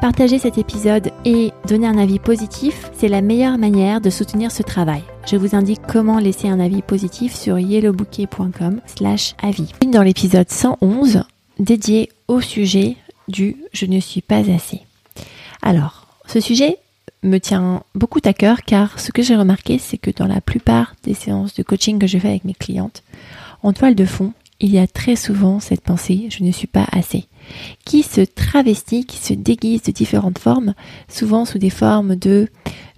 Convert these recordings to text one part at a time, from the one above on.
Partager cet épisode et donner un avis positif, c'est la meilleure manière de soutenir ce travail. Je vous indique comment laisser un avis positif sur yellowbouquet.com slash avis. Dans l'épisode 111, dédié au sujet du je ne suis pas assez. Alors, ce sujet me tient beaucoup à cœur car ce que j'ai remarqué, c'est que dans la plupart des séances de coaching que je fais avec mes clientes, en toile de fond, il y a très souvent cette pensée je ne suis pas assez qui se travestit, qui se déguise de différentes formes, souvent sous des formes de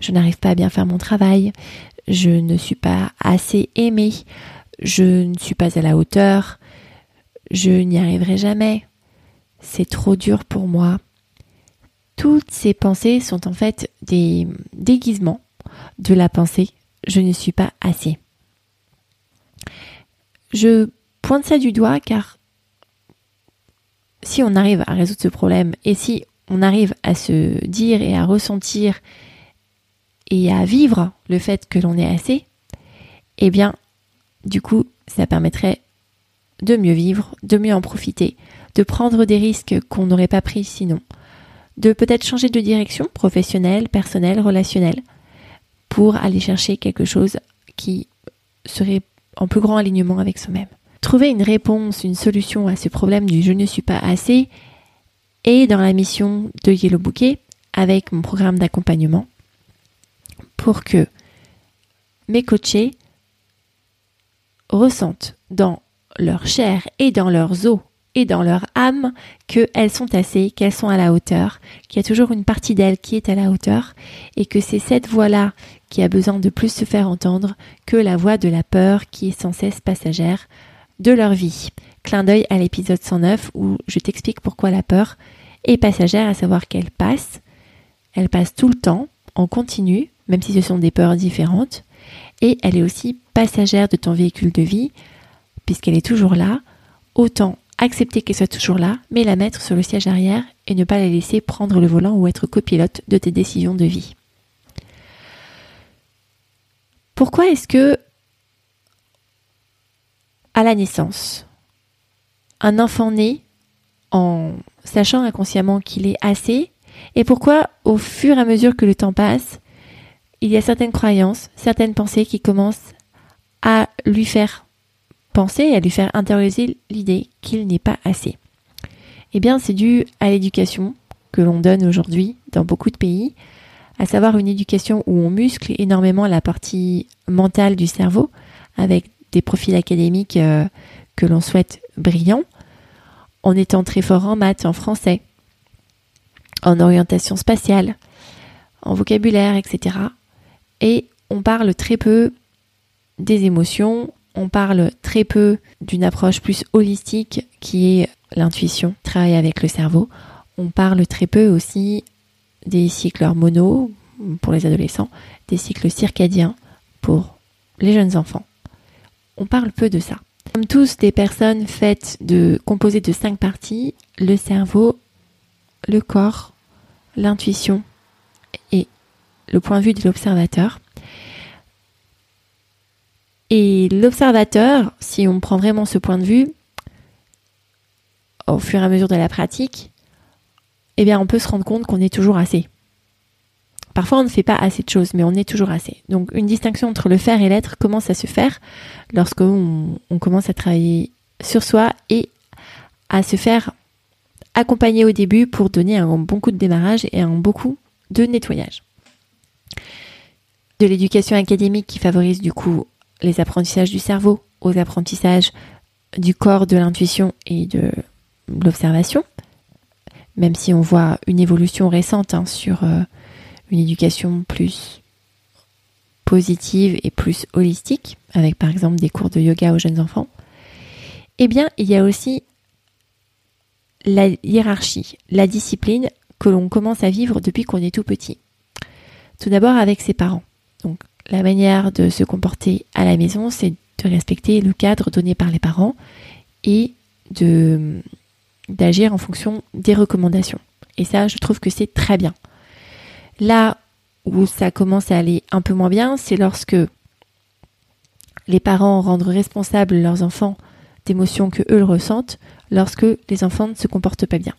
je n'arrive pas à bien faire mon travail, je ne suis pas assez aimé, je ne suis pas à la hauteur, je n'y arriverai jamais, c'est trop dur pour moi. Toutes ces pensées sont en fait des déguisements de la pensée je ne suis pas assez. Je pointe ça du doigt car si on arrive à résoudre ce problème et si on arrive à se dire et à ressentir et à vivre le fait que l'on est assez, eh bien, du coup, ça permettrait de mieux vivre, de mieux en profiter, de prendre des risques qu'on n'aurait pas pris sinon, de peut-être changer de direction professionnelle, personnelle, relationnelle, pour aller chercher quelque chose qui serait en plus grand alignement avec soi-même. Trouver une réponse, une solution à ce problème du je ne suis pas assez est dans la mission de Yellow Bouquet avec mon programme d'accompagnement pour que mes coachés ressentent dans leur chair et dans leurs os et dans leur âme qu'elles sont assez, qu'elles sont à la hauteur, qu'il y a toujours une partie d'elles qui est à la hauteur et que c'est cette voix-là qui a besoin de plus se faire entendre que la voix de la peur qui est sans cesse passagère de leur vie. Clin d'œil à l'épisode 109 où je t'explique pourquoi la peur est passagère, à savoir qu'elle passe, elle passe tout le temps, en continu, même si ce sont des peurs différentes, et elle est aussi passagère de ton véhicule de vie, puisqu'elle est toujours là, autant accepter qu'elle soit toujours là, mais la mettre sur le siège arrière et ne pas la laisser prendre le volant ou être copilote de tes décisions de vie. Pourquoi est-ce que la naissance, un enfant né en sachant inconsciemment qu'il est assez, et pourquoi au fur et à mesure que le temps passe, il y a certaines croyances, certaines pensées qui commencent à lui faire penser à lui faire intérioriser l'idée qu'il n'est pas assez. Eh bien, c'est dû à l'éducation que l'on donne aujourd'hui dans beaucoup de pays, à savoir une éducation où on muscle énormément la partie mentale du cerveau avec des profils académiques euh, que l'on souhaite brillants, en étant très fort en maths, en français, en orientation spatiale, en vocabulaire, etc. Et on parle très peu des émotions, on parle très peu d'une approche plus holistique qui est l'intuition, travailler avec le cerveau. On parle très peu aussi des cycles hormonaux pour les adolescents, des cycles circadiens pour les jeunes enfants on parle peu de ça. Sommes tous des personnes faites de composées de cinq parties le cerveau, le corps, l'intuition et le point de vue de l'observateur. Et l'observateur, si on prend vraiment ce point de vue, au fur et à mesure de la pratique, eh bien, on peut se rendre compte qu'on est toujours assez. Parfois, on ne fait pas assez de choses, mais on est toujours assez. Donc, une distinction entre le faire et l'être commence à se faire lorsqu'on on commence à travailler sur soi et à se faire accompagner au début pour donner un bon coup de démarrage et un bon coup de nettoyage. De l'éducation académique qui favorise du coup les apprentissages du cerveau aux apprentissages du corps, de l'intuition et de l'observation, même si on voit une évolution récente hein, sur euh, une éducation plus positive et plus holistique, avec par exemple des cours de yoga aux jeunes enfants, eh bien, il y a aussi la hiérarchie, la discipline que l'on commence à vivre depuis qu'on est tout petit. Tout d'abord avec ses parents. Donc la manière de se comporter à la maison, c'est de respecter le cadre donné par les parents et d'agir en fonction des recommandations. Et ça, je trouve que c'est très bien. Là où ça commence à aller un peu moins bien, c'est lorsque les parents rendent responsables leurs enfants d'émotions que eux ressentent lorsque les enfants ne se comportent pas bien.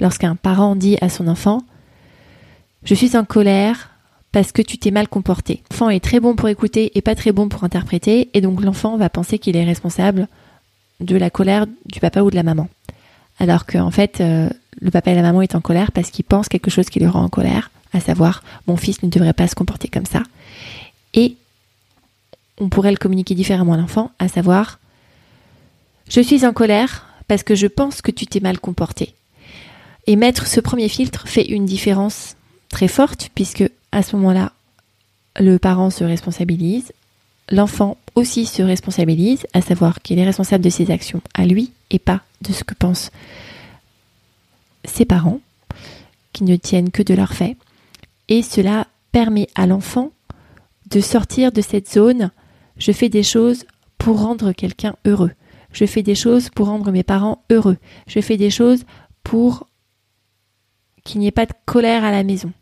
Lorsqu'un parent dit à son enfant Je suis en colère parce que tu t'es mal comporté. L'enfant est très bon pour écouter et pas très bon pour interpréter, et donc l'enfant va penser qu'il est responsable de la colère du papa ou de la maman. Alors qu'en fait, euh, le papa et la maman est en colère parce qu'ils pensent quelque chose qui le rend en colère, à savoir mon fils ne devrait pas se comporter comme ça. Et on pourrait le communiquer différemment à l'enfant, à savoir je suis en colère parce que je pense que tu t'es mal comporté. Et mettre ce premier filtre fait une différence très forte puisque à ce moment-là, le parent se responsabilise, l'enfant aussi se responsabilise, à savoir qu'il est responsable de ses actions à lui et pas de ce que pensent ses parents, qui ne tiennent que de leurs faits. Et cela permet à l'enfant de sortir de cette zone je fais des choses pour rendre quelqu'un heureux. Je fais des choses pour rendre mes parents heureux. Je fais des choses pour qu'il n'y ait pas de colère à la maison.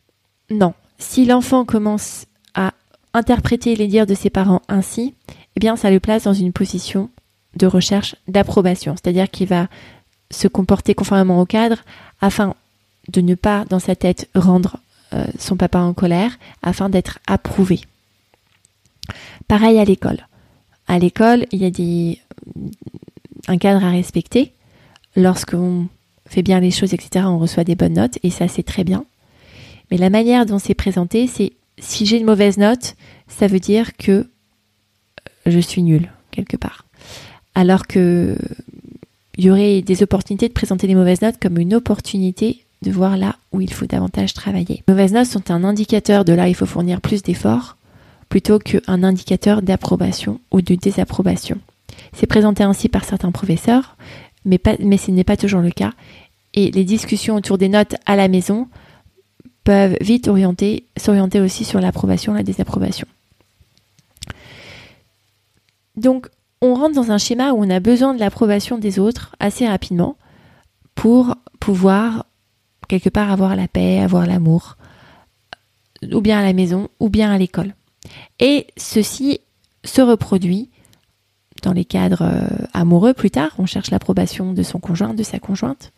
Non. Si l'enfant commence à interpréter les dires de ses parents ainsi, eh bien, ça le place dans une position de recherche d'approbation. C'est-à-dire qu'il va se comporter conformément au cadre afin de ne pas, dans sa tête, rendre son papa en colère, afin d'être approuvé. Pareil à l'école. À l'école, il y a des, un cadre à respecter. Lorsqu'on fait bien les choses, etc., on reçoit des bonnes notes, et ça, c'est très bien. Mais la manière dont c'est présenté, c'est si j'ai une mauvaise note, ça veut dire que je suis nulle, quelque part. Alors que il y aurait des opportunités de présenter les mauvaises notes comme une opportunité de voir là où il faut davantage travailler. Les mauvaises notes sont un indicateur de là où il faut fournir plus d'efforts plutôt qu'un indicateur d'approbation ou de désapprobation. C'est présenté ainsi par certains professeurs, mais, ce n'est pas toujours le cas. Et les discussions autour des notes à la maison peuvent vite orienter, s'orienter aussi sur l'approbation et la désapprobation. Donc, on rentre dans un schéma où on a besoin de l'approbation des autres assez rapidement pour pouvoir quelque part avoir la paix, avoir l'amour, ou bien à la maison, ou bien à l'école. Et ceci se reproduit dans les cadres euh, amoureux plus tard, on cherche l'approbation de son conjoint, de sa conjointe,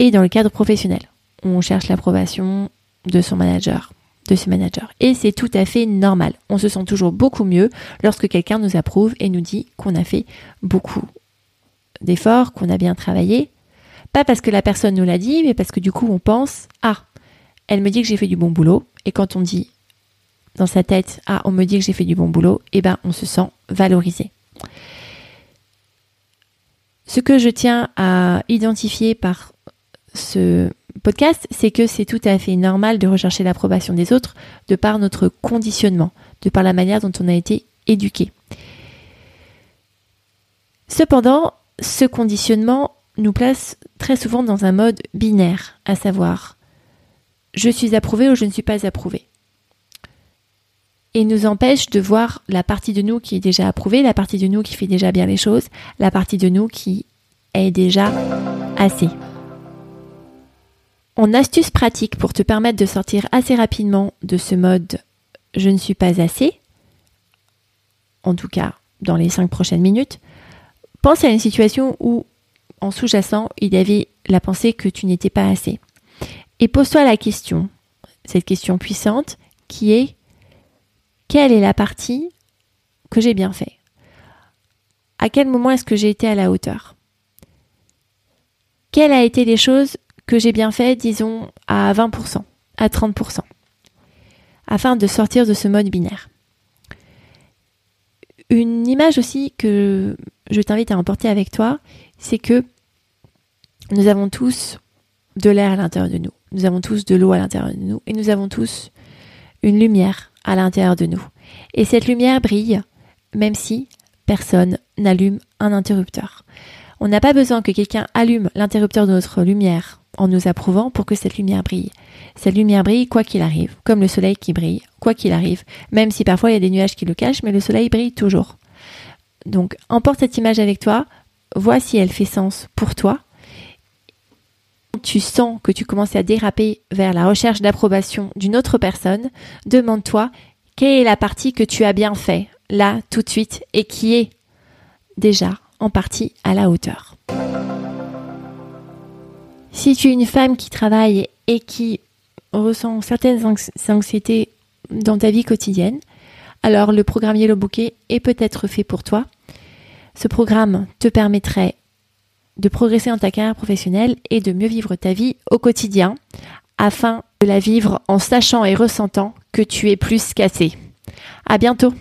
et dans le cadre professionnel, on cherche l'approbation de son manager, de ses managers. Et c'est tout à fait normal. On se sent toujours beaucoup mieux lorsque quelqu'un nous approuve et nous dit qu'on a fait beaucoup d'efforts, qu'on a bien travaillé. Pas parce que la personne nous l'a dit, mais parce que du coup on pense, ah, elle me dit que j'ai fait du bon boulot. Et quand on dit dans sa tête Ah, on me dit que j'ai fait du bon boulot, eh ben on se sent valorisé. Ce que je tiens à identifier par ce podcast, c'est que c'est tout à fait normal de rechercher l'approbation des autres de par notre conditionnement, de par la manière dont on a été éduqué. Cependant, ce conditionnement nous place très souvent dans un mode binaire, à savoir je suis approuvé ou je ne suis pas approuvé et nous empêche de voir la partie de nous qui est déjà approuvée, la partie de nous qui fait déjà bien les choses, la partie de nous qui est déjà assez. En astuce pratique pour te permettre de sortir assez rapidement de ce mode je ne suis pas assez, en tout cas dans les cinq prochaines minutes, pense à une situation où en sous-jacent il y avait la pensée que tu n'étais pas assez. Et pose-toi la question, cette question puissante qui est quelle est la partie que j'ai bien fait? À quel moment est-ce que j'ai été à la hauteur? Quelles a été les choses que j'ai bien fait, disons, à 20%, à 30%, afin de sortir de ce mode binaire? Une image aussi que je t'invite à emporter avec toi, c'est que nous avons tous de l'air à l'intérieur de nous, nous avons tous de l'eau à l'intérieur de nous, et nous avons tous une lumière à l'intérieur de nous. Et cette lumière brille même si personne n'allume un interrupteur. On n'a pas besoin que quelqu'un allume l'interrupteur de notre lumière en nous approuvant pour que cette lumière brille. Cette lumière brille quoi qu'il arrive, comme le soleil qui brille, quoi qu'il arrive, même si parfois il y a des nuages qui le cachent, mais le soleil brille toujours. Donc emporte cette image avec toi, vois si elle fait sens pour toi. Tu sens que tu commences à déraper vers la recherche d'approbation d'une autre personne, demande-toi quelle est la partie que tu as bien fait, là, tout de suite, et qui est déjà en partie à la hauteur. Si tu es une femme qui travaille et qui ressent certaines anxiétés dans ta vie quotidienne, alors le programme Yellow Bouquet est peut-être fait pour toi. Ce programme te permettrait de progresser dans ta carrière professionnelle et de mieux vivre ta vie au quotidien afin de la vivre en sachant et ressentant que tu es plus qu'assez. À bientôt!